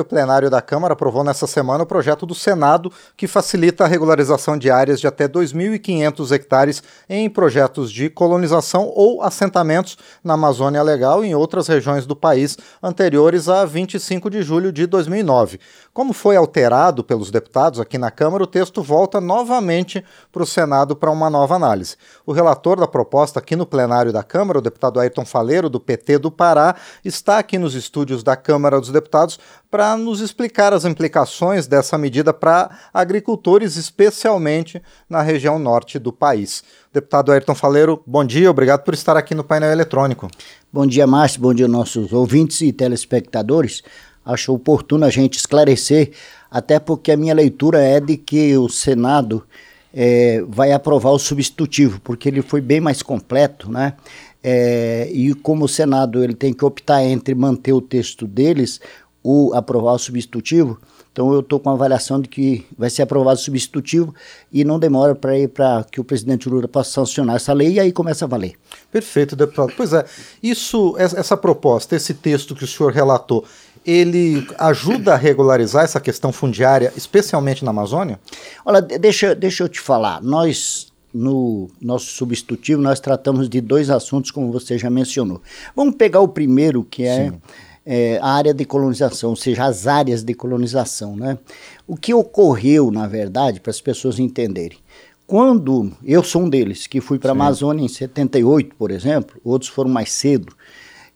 O plenário da Câmara aprovou nessa semana o projeto do Senado que facilita a regularização de áreas de até 2.500 hectares em projetos de colonização ou assentamentos na Amazônia Legal e em outras regiões do país anteriores a 25 de julho de 2009. Como foi alterado pelos deputados aqui na Câmara, o texto volta novamente para o Senado para uma nova análise. O relator da proposta aqui no plenário da Câmara, o deputado Ayrton Faleiro, do PT do Pará, está aqui nos estúdios da Câmara dos Deputados para nos explicar as implicações dessa medida para agricultores, especialmente na região norte do país. Deputado Ayrton Faleiro, bom dia, obrigado por estar aqui no painel eletrônico. Bom dia, Márcio, bom dia, nossos ouvintes e telespectadores. Acho oportuno a gente esclarecer, até porque a minha leitura é de que o Senado é, vai aprovar o substitutivo, porque ele foi bem mais completo, né? É, e como o Senado ele tem que optar entre manter o texto deles, o aprovar o substitutivo. Então eu estou com a avaliação de que vai ser aprovado o substitutivo e não demora para ir para que o presidente Lula possa sancionar essa lei e aí começa a valer. Perfeito, deputado. Pois é, isso, essa proposta, esse texto que o senhor relatou, ele ajuda a regularizar essa questão fundiária, especialmente na Amazônia? Olha, deixa, deixa eu te falar. Nós, no nosso substitutivo, nós tratamos de dois assuntos, como você já mencionou. Vamos pegar o primeiro, que é. Sim é, a área de colonização, ou seja, as áreas de colonização. Né? O que ocorreu, na verdade, para as pessoas entenderem, quando eu sou um deles, que fui para a Amazônia em 78, por exemplo, outros foram mais cedo,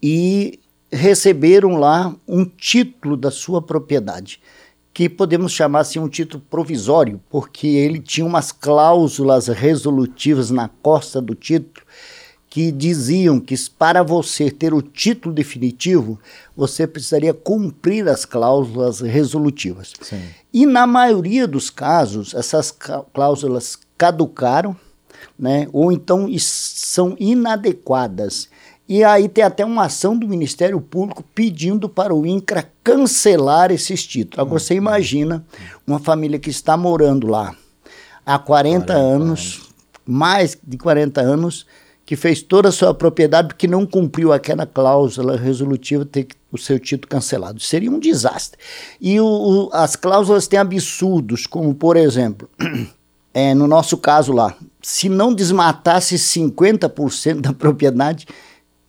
e receberam lá um título da sua propriedade, que podemos chamar assim um título provisório, porque ele tinha umas cláusulas resolutivas na costa do título que diziam que para você ter o título definitivo, você precisaria cumprir as cláusulas resolutivas. Sim. E na maioria dos casos, essas cláusulas caducaram, né, ou então são inadequadas. E aí tem até uma ação do Ministério Público pedindo para o INCRA cancelar esses títulos. Agora você imagina uma família que está morando lá há 40, 40 anos, anos, mais de 40 anos, que fez toda a sua propriedade porque não cumpriu aquela cláusula resolutiva ter o seu título cancelado. Seria um desastre. E o, o, as cláusulas têm absurdos, como por exemplo, é, no nosso caso lá, se não desmatasse 50% da propriedade,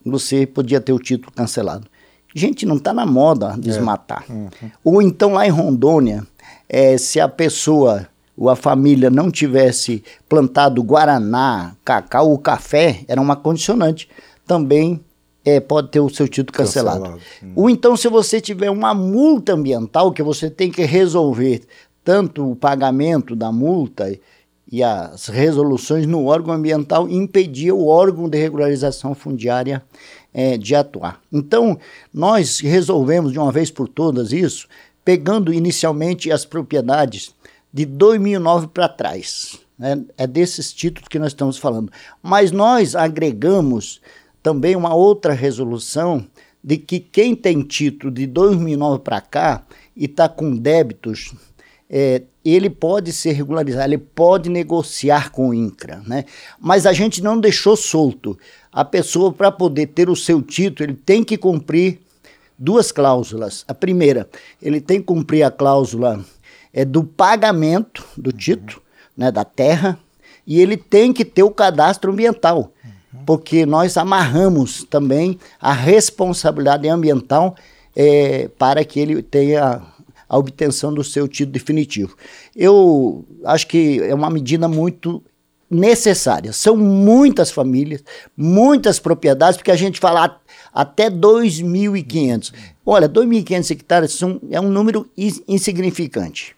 você podia ter o título cancelado. Gente, não está na moda desmatar. É. Uhum. Ou então lá em Rondônia, é, se a pessoa a família não tivesse plantado guaraná, cacau ou café, era uma condicionante. Também é, pode ter o seu título cancelado. cancelado ou então, se você tiver uma multa ambiental, que você tem que resolver tanto o pagamento da multa e as resoluções no órgão ambiental, impedia o órgão de regularização fundiária é, de atuar. Então, nós resolvemos de uma vez por todas isso, pegando inicialmente as propriedades de 2009 para trás. Né? É desses títulos que nós estamos falando. Mas nós agregamos também uma outra resolução de que quem tem título de 2009 para cá e está com débitos, é, ele pode ser regularizado, ele pode negociar com o INCRA. Né? Mas a gente não deixou solto. A pessoa, para poder ter o seu título, ele tem que cumprir duas cláusulas. A primeira, ele tem que cumprir a cláusula é do pagamento do título, né, da terra, e ele tem que ter o cadastro ambiental, porque nós amarramos também a responsabilidade ambiental é, para que ele tenha a obtenção do seu título definitivo. Eu acho que é uma medida muito necessária. São muitas famílias, muitas propriedades, porque a gente fala até 2.500. Olha, 2.500 hectares são, é um número insignificante.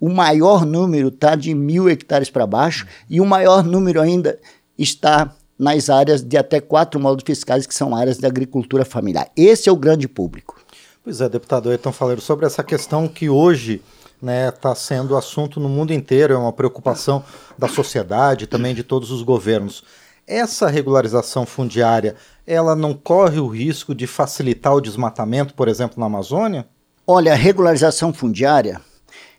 O maior número está de mil hectares para baixo e o maior número ainda está nas áreas de até quatro modos fiscais, que são áreas de agricultura familiar. Esse é o grande público. Pois é, deputado Ayrton falando sobre essa questão que hoje está né, tá sendo assunto no mundo inteiro, é uma preocupação da sociedade, também de todos os governos. Essa regularização fundiária, ela não corre o risco de facilitar o desmatamento, por exemplo, na Amazônia? Olha, a regularização fundiária,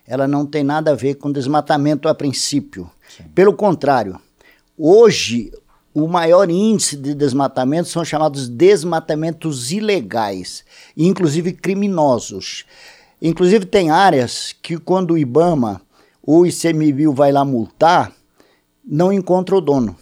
ela não tem nada a ver com desmatamento a princípio. Sim. Pelo contrário, hoje o maior índice de desmatamento são chamados desmatamentos ilegais, inclusive criminosos. Inclusive, tem áreas que, quando o IBAMA ou o ICMBio vai lá multar, não encontra o dono.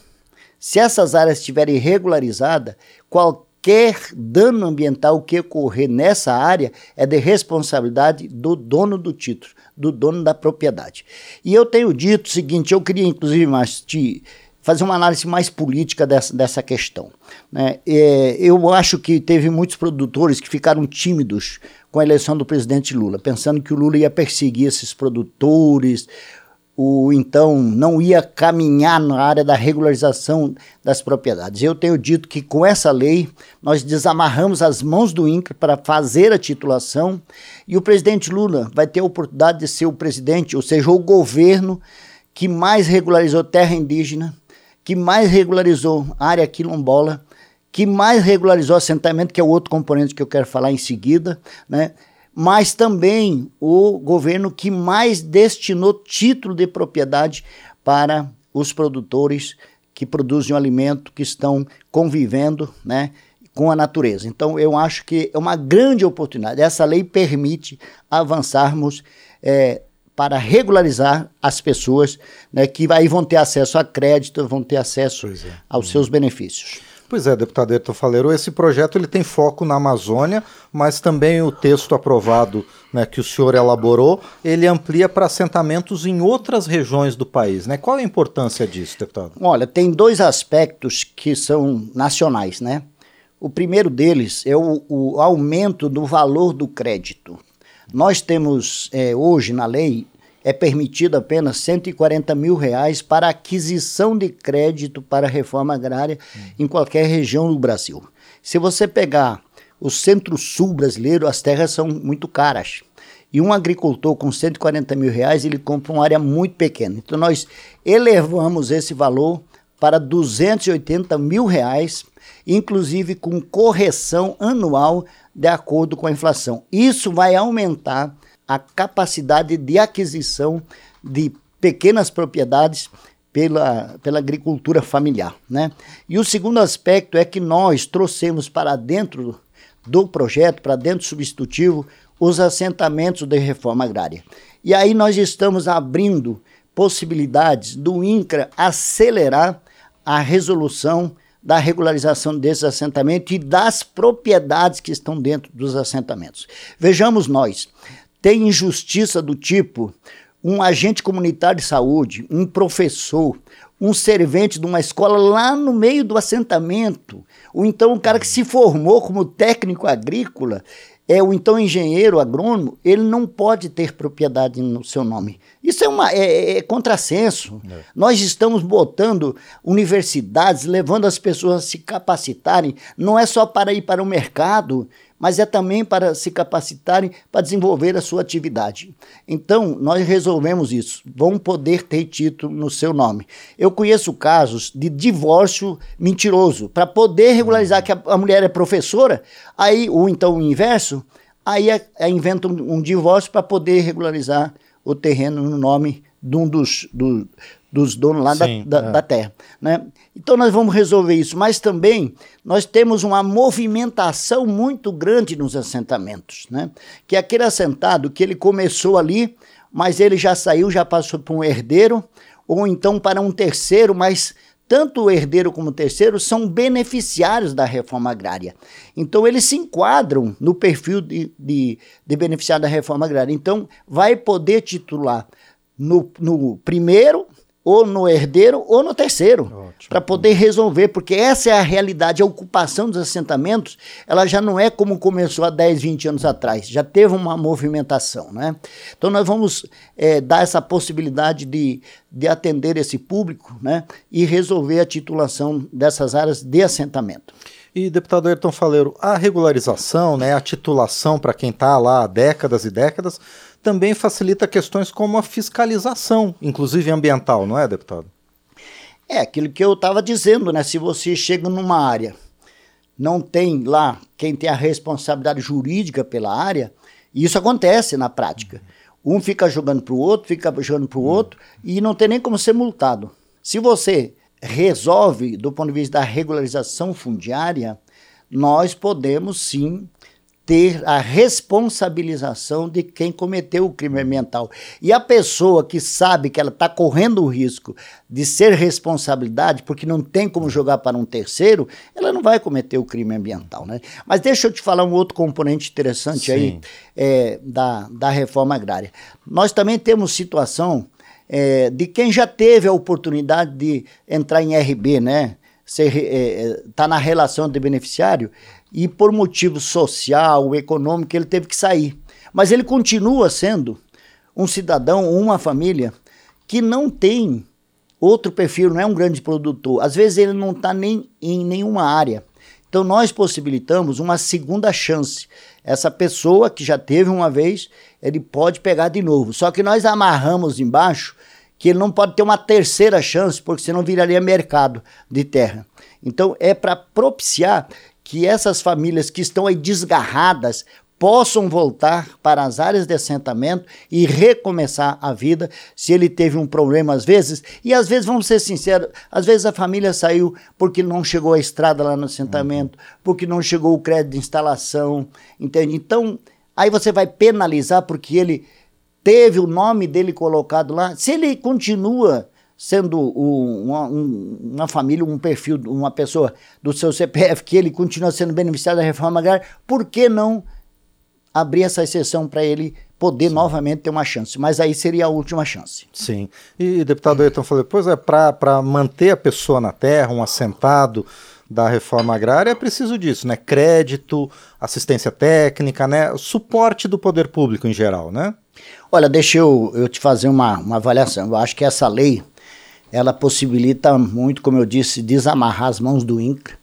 Se essas áreas estiverem regularizadas, qualquer dano ambiental que ocorrer nessa área é de responsabilidade do dono do título, do dono da propriedade. E eu tenho dito o seguinte: eu queria, inclusive, mais te fazer uma análise mais política dessa, dessa questão. Né? É, eu acho que teve muitos produtores que ficaram tímidos com a eleição do presidente Lula, pensando que o Lula ia perseguir esses produtores, o então não ia caminhar na área da regularização das propriedades. Eu tenho dito que com essa lei nós desamarramos as mãos do INCRA para fazer a titulação e o presidente Lula vai ter a oportunidade de ser o presidente, ou seja, o governo que mais regularizou terra indígena, que mais regularizou área quilombola, que mais regularizou assentamento, que é o outro componente que eu quero falar em seguida, né? mas também o governo que mais destinou título de propriedade para os produtores que produzem o alimento, que estão convivendo né, com a natureza. Então, eu acho que é uma grande oportunidade. Essa lei permite avançarmos é, para regularizar as pessoas né, que aí vão ter acesso a crédito, vão ter acesso é. aos seus benefícios. Pois é, deputado Ayrton Faleiro, esse projeto ele tem foco na Amazônia, mas também o texto aprovado né, que o senhor elaborou, ele amplia para assentamentos em outras regiões do país. Né? Qual a importância disso, deputado? Olha, tem dois aspectos que são nacionais. Né? O primeiro deles é o, o aumento do valor do crédito. Nós temos é, hoje na lei é permitido apenas 140 mil reais para aquisição de crédito para reforma agrária hum. em qualquer região do Brasil. Se você pegar o centro-sul brasileiro, as terras são muito caras. E um agricultor com 140 mil reais, ele compra uma área muito pequena. Então nós elevamos esse valor para 280 mil reais, inclusive com correção anual de acordo com a inflação. Isso vai aumentar a capacidade de aquisição de pequenas propriedades pela, pela agricultura familiar. Né? E o segundo aspecto é que nós trouxemos para dentro do projeto, para dentro do substitutivo, os assentamentos de reforma agrária. E aí nós estamos abrindo possibilidades do INCRA acelerar a resolução da regularização desses assentamentos e das propriedades que estão dentro dos assentamentos. Vejamos nós, tem injustiça do tipo um agente comunitário de saúde, um professor, um servente de uma escola lá no meio do assentamento, ou então um cara que se formou como técnico agrícola, é o então engenheiro agrônomo, ele não pode ter propriedade no seu nome. Isso é, uma, é, é, é contrassenso. É. Nós estamos botando universidades, levando as pessoas a se capacitarem, não é só para ir para o mercado, mas é também para se capacitarem para desenvolver a sua atividade. Então, nós resolvemos isso. Vão poder ter título no seu nome. Eu conheço casos de divórcio mentiroso. Para poder regularizar que a, mulher é professora, aí, ou então o inverso, aí é, é inventam um, um divórcio para poder regularizar o terreno no nome de um dos, do, dos donos lá Sim, da, da, é. da, terra. Né? Então nós vamos resolver isso, mas também nós temos uma movimentação muito grande nos assentamentos, né? que é aquele assentado que ele começou ali, mas ele já saiu, já passou para um herdeiro, ou então para um terceiro, mas tanto o herdeiro como o terceiro são beneficiários da reforma agrária. Então, eles se enquadram no perfil de, de, de beneficiário da reforma agrária. Então, vai poder titular no, no primeiro, ou no herdeiro ou no terceiro, para poder resolver, porque essa é a realidade, a ocupação dos assentamentos, ela já não é como começou há 10, 20 anos atrás, já teve uma movimentação, né? Então nós vamos é, dar essa possibilidade de, de atender esse público, né? E resolver a titulação dessas áreas de assentamento. E, deputado Ayrton Faleiro, a regularização, né, a titulação para quem está lá há décadas e décadas, também facilita questões como a fiscalização, inclusive ambiental, não é, deputado? É, aquilo que eu estava dizendo, né? Se você chega numa área, não tem lá quem tem a responsabilidade jurídica pela área, e isso acontece na prática. Um fica jogando para o outro, fica jogando para o outro, e não tem nem como ser multado. Se você resolve, do ponto de vista da regularização fundiária, nós podemos sim ter a responsabilização de quem cometeu o crime ambiental. E a pessoa que sabe que ela está correndo o risco de ser responsabilidade, porque não tem como jogar para um terceiro, ela não vai cometer o crime ambiental. Né? Mas deixa eu te falar um outro componente interessante Sim. aí é, da, da reforma agrária. Nós também temos situação é, de quem já teve a oportunidade de entrar em RB, né? Ser, é, é, tá na relação de beneficiário e por motivo social, econômico, ele teve que sair. Mas ele continua sendo um cidadão, uma família que não tem outro perfil, não é um grande produtor. Às vezes ele não está nem em nenhuma área. Então nós possibilitamos uma segunda chance. Essa pessoa que já teve uma vez, ele pode pegar de novo. Só que nós amarramos embaixo que ele não pode ter uma terceira chance, porque senão viraria mercado de terra. Então é para propiciar que essas famílias que estão aí desgarradas possam voltar para as áreas de assentamento e recomeçar a vida se ele teve um problema às vezes. E às vezes, vamos ser sinceros, às vezes a família saiu porque não chegou a estrada lá no assentamento, porque não chegou o crédito de instalação, entende? Então, aí você vai penalizar porque ele teve o nome dele colocado lá. Se ele continua sendo uma, uma, família, um perfil, uma pessoa do seu CPF, que ele continua sendo beneficiado da reforma agrária, por que não abrir essa exceção para ele poder Sim. novamente ter uma chance? Mas aí seria a última chance. Sim. E, deputado Ayrton falou, pois é, para manter a pessoa na terra, um assentado da reforma agrária, é preciso disso, né? Crédito, assistência técnica, né? Suporte do poder público em geral, né? Olha, deixa eu, eu te fazer uma, uma avaliação. Eu acho que essa lei ela possibilita muito, como eu disse, desamarrar as mãos do INCRA,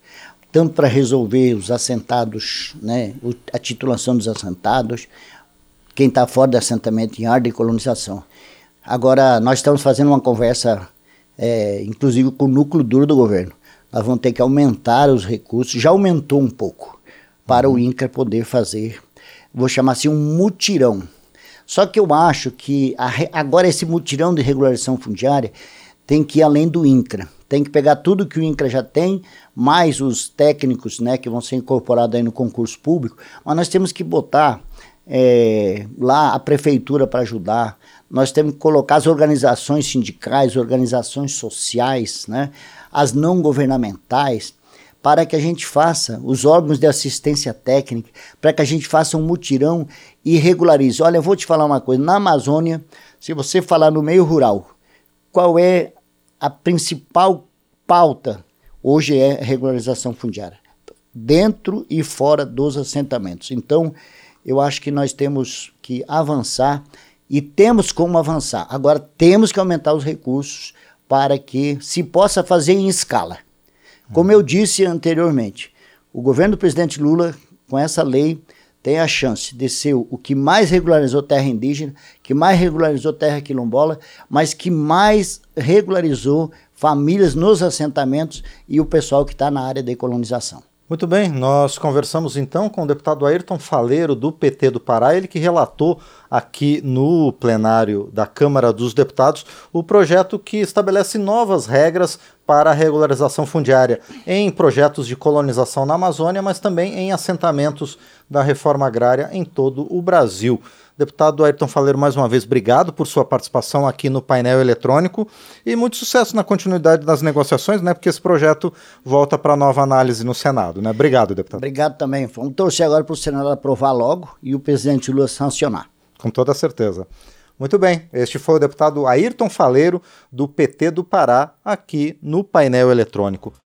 tanto para resolver os assentados, né, a titulação dos assentados, quem está fora do assentamento em área de colonização. Agora, nós estamos fazendo uma conversa, é, inclusive com o núcleo duro do governo. Nós vamos ter que aumentar os recursos, já aumentou um pouco, para o INCRA poder fazer, vou chamar assim, um mutirão. Só que eu acho que a, agora esse mutirão de regularização fundiária tem que ir além do INCRA. Tem que pegar tudo que o INCRA já tem, mais os técnicos né, que vão ser incorporados aí no concurso público, mas nós temos que botar é, lá a prefeitura para ajudar, nós temos que colocar as organizações sindicais, organizações sociais, né, as não governamentais, para que a gente faça, os órgãos de assistência técnica, para que a gente faça um mutirão e regularize. Olha, eu vou te falar uma coisa, na Amazônia, se você falar no meio rural, qual é a principal pauta hoje é regularização fundiária, dentro e fora dos assentamentos. Então, eu acho que nós temos que avançar e temos como avançar. Agora, temos que aumentar os recursos para que se possa fazer em escala. Como eu disse anteriormente, o governo do presidente Lula, com essa lei, tem a chance de ser o que mais regularizou terra indígena, que mais regularizou terra quilombola, mas que mais regularizou famílias nos assentamentos e o pessoal que está na área de colonização. Muito bem, nós conversamos então com o deputado Ayrton Faleiro, do PT do Pará, ele que relatou aqui no plenário da Câmara dos Deputados o projeto que estabelece novas regras para a regularização fundiária em projetos de colonização na Amazônia, mas também em assentamentos da reforma agrária em todo o Brasil. Deputado Ayrton Faleiro, mais uma vez, obrigado por sua participação aqui no painel eletrônico e muito sucesso na continuidade das negociações, né? Porque esse projeto volta para nova análise no Senado, né? Obrigado, deputado. Obrigado também. Vamos torcer agora para o Senado aprovar logo e o presidente Lula sancionar. Com toda certeza. Muito bem, este foi o deputado Ayrton Faleiro, do PT do Pará, aqui no painel eletrônico.